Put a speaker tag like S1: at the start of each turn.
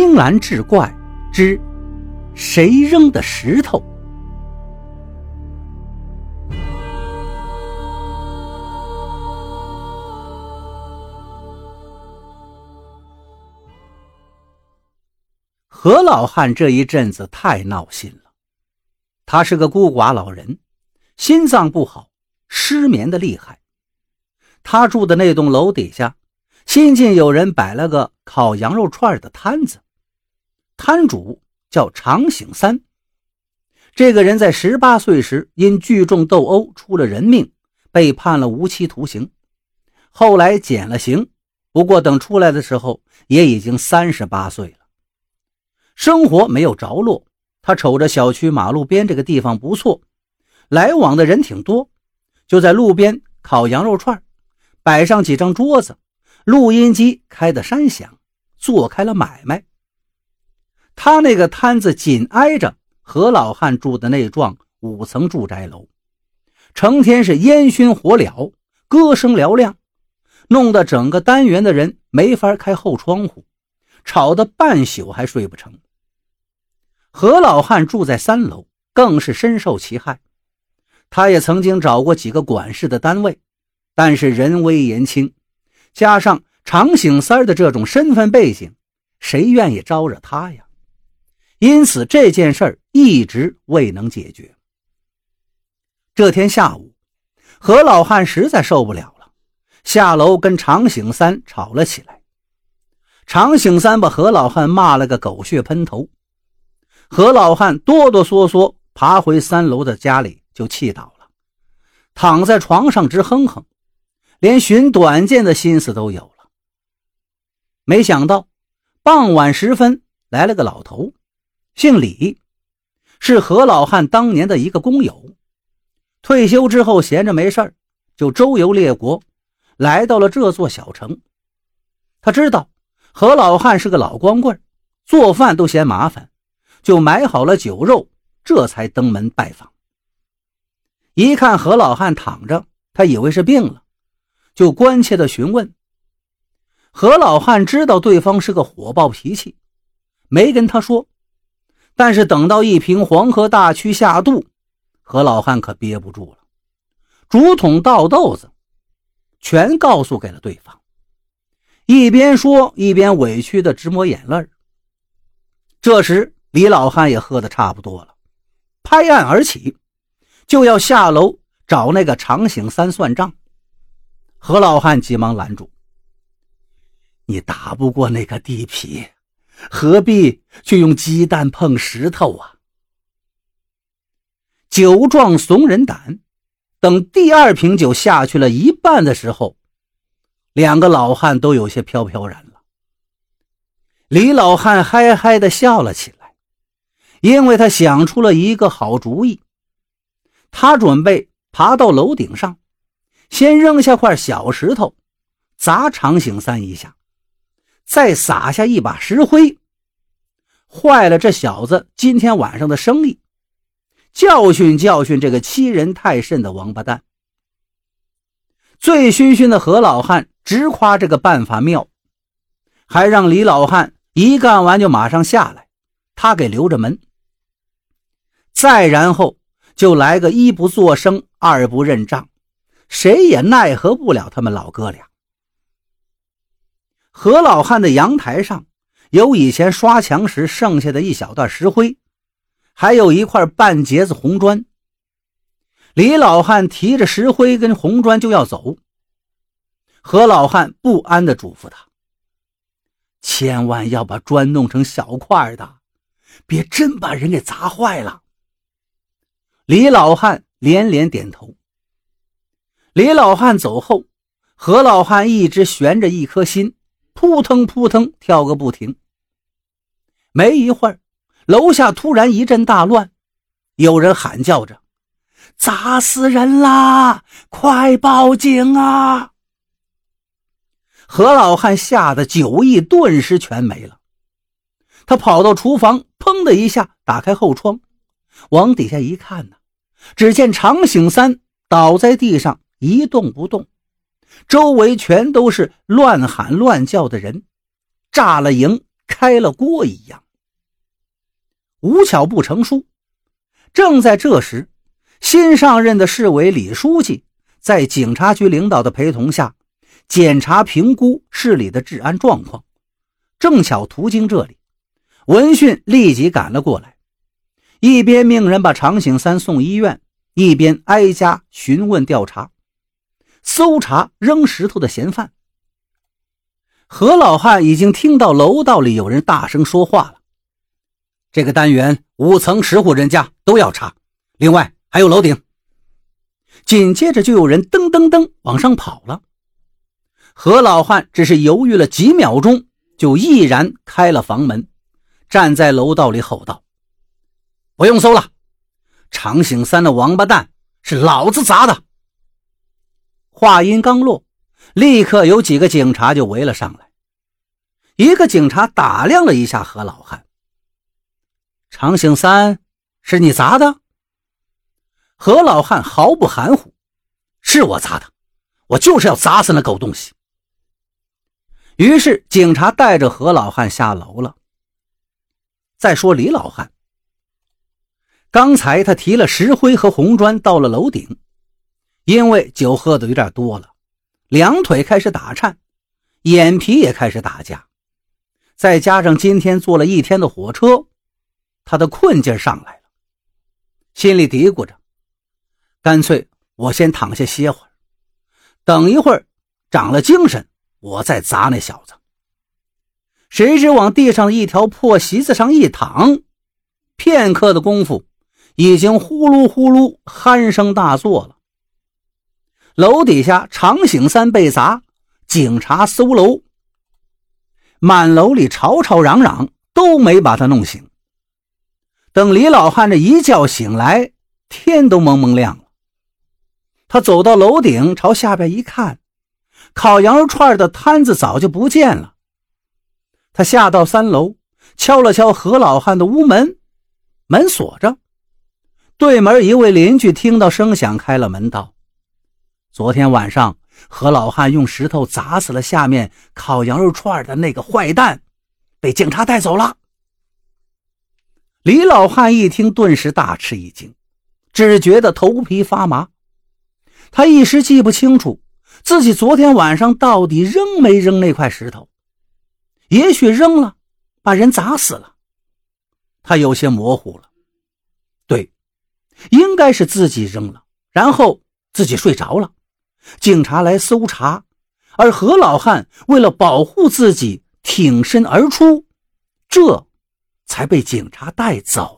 S1: 青蓝志怪之谁扔的石头？何老汉这一阵子太闹心了。他是个孤寡老人，心脏不好，失眠的厉害。他住的那栋楼底下。新近有人摆了个烤羊肉串的摊子，摊主叫长醒三。这个人在十八岁时因聚众斗殴出了人命，被判了无期徒刑。后来减了刑，不过等出来的时候也已经三十八岁了。生活没有着落，他瞅着小区马路边这个地方不错，来往的人挺多，就在路边烤羊肉串，摆上几张桌子。录音机开的山响，做开了买卖。他那个摊子紧挨着何老汉住的那幢五层住宅楼，成天是烟熏火燎，歌声嘹亮，弄得整个单元的人没法开后窗户，吵得半宿还睡不成。何老汉住在三楼，更是深受其害。他也曾经找过几个管事的单位，但是人微言轻。加上长醒三的这种身份背景，谁愿意招惹他呀？因此这件事儿一直未能解决。这天下午，何老汉实在受不了了，下楼跟常醒三吵了起来。常醒三把何老汉骂了个狗血喷头，何老汉哆哆嗦嗦爬回三楼的家里就气倒了，躺在床上直哼哼。连寻短见的心思都有了。没想到傍晚时分来了个老头，姓李，是何老汉当年的一个工友。退休之后闲着没事就周游列国，来到了这座小城。他知道何老汉是个老光棍，做饭都嫌麻烦，就买好了酒肉，这才登门拜访。一看何老汉躺着，他以为是病了。就关切地询问，何老汉知道对方是个火爆脾气，没跟他说。但是等到一瓶黄河大曲下肚，何老汉可憋不住了，竹筒倒豆子，全告诉给了对方。一边说一边委屈的直抹眼泪。这时李老汉也喝得差不多了，拍案而起，就要下楼找那个长醒三算账。何老汉急忙拦住：“你打不过那个地痞，何必去用鸡蛋碰石头啊？”酒壮怂人胆，等第二瓶酒下去了一半的时候，两个老汉都有些飘飘然了。李老汉嗨嗨的笑了起来，因为他想出了一个好主意。他准备爬到楼顶上。先扔下块小石头，砸长醒三一下，再撒下一把石灰，坏了这小子今天晚上的生意，教训教训这个欺人太甚的王八蛋。醉醺醺的何老汉直夸这个办法妙，还让李老汉一干完就马上下来，他给留着门。再然后就来个一不作声，二不认账。谁也奈何不了他们老哥俩。何老汉的阳台上有以前刷墙时剩下的一小段石灰，还有一块半截子红砖。李老汉提着石灰跟红砖就要走，何老汉不安地嘱咐他：“千万要把砖弄成小块的，别真把人给砸坏了。”李老汉连连点头。李老汉走后，何老汉一直悬着一颗心，扑腾扑腾跳个不停。没一会儿，楼下突然一阵大乱，有人喊叫着：“砸死人啦！快报警啊！”何老汉吓得酒意顿时全没了，他跑到厨房，砰的一下打开后窗，往底下一看呢，只见常醒三倒在地上。一动不动，周围全都是乱喊乱叫的人，炸了营，开了锅一样。无巧不成书，正在这时，新上任的市委李书记在警察局领导的陪同下，检查评估市里的治安状况，正巧途经这里，闻讯立即赶了过来，一边命人把常醒三送医院，一边挨家询问调查，搜查扔石头的嫌犯。何老汉已经听到楼道里有人大声说话了。这个单元五层十户人家都要查，另外还有楼顶。紧接着就有人噔噔噔往上跑了。何老汉只是犹豫了几秒钟，就毅然开了房门，站在楼道里吼道：“不用搜了，长醒三的王八蛋是老子砸的。”话音刚落。立刻有几个警察就围了上来。一个警察打量了一下何老汉，长醒三，是你砸的？何老汉毫不含糊：“是我砸的，我就是要砸死那狗东西。”于是警察带着何老汉下楼了。再说李老汉，刚才他提了石灰和红砖到了楼顶，因为酒喝的有点多了。两腿开始打颤，眼皮也开始打架，再加上今天坐了一天的火车，他的困劲上来了，心里嘀咕着：“干脆我先躺下歇会儿，等一会儿长了精神，我再砸那小子。”谁知往地上一条破席子上一躺，片刻的功夫，已经呼噜呼噜鼾声大作了。楼底下长醒三被砸，警察搜楼，满楼里吵吵嚷嚷，都没把他弄醒。等李老汉这一觉醒来，天都蒙蒙亮了。他走到楼顶，朝下边一看，烤羊肉串的摊子早就不见了。他下到三楼，敲了敲何老汉的屋门，门锁着。对门一位邻居听到声响，开了门道。昨天晚上，何老汉用石头砸死了下面烤羊肉串的那个坏蛋，被警察带走了。李老汉一听，顿时大吃一惊，只觉得头皮发麻。他一时记不清楚自己昨天晚上到底扔没扔那块石头，也许扔了，把人砸死了。他有些模糊了，对，应该是自己扔了，然后自己睡着了。警察来搜查，而何老汉为了保护自己挺身而出，这才被警察带走。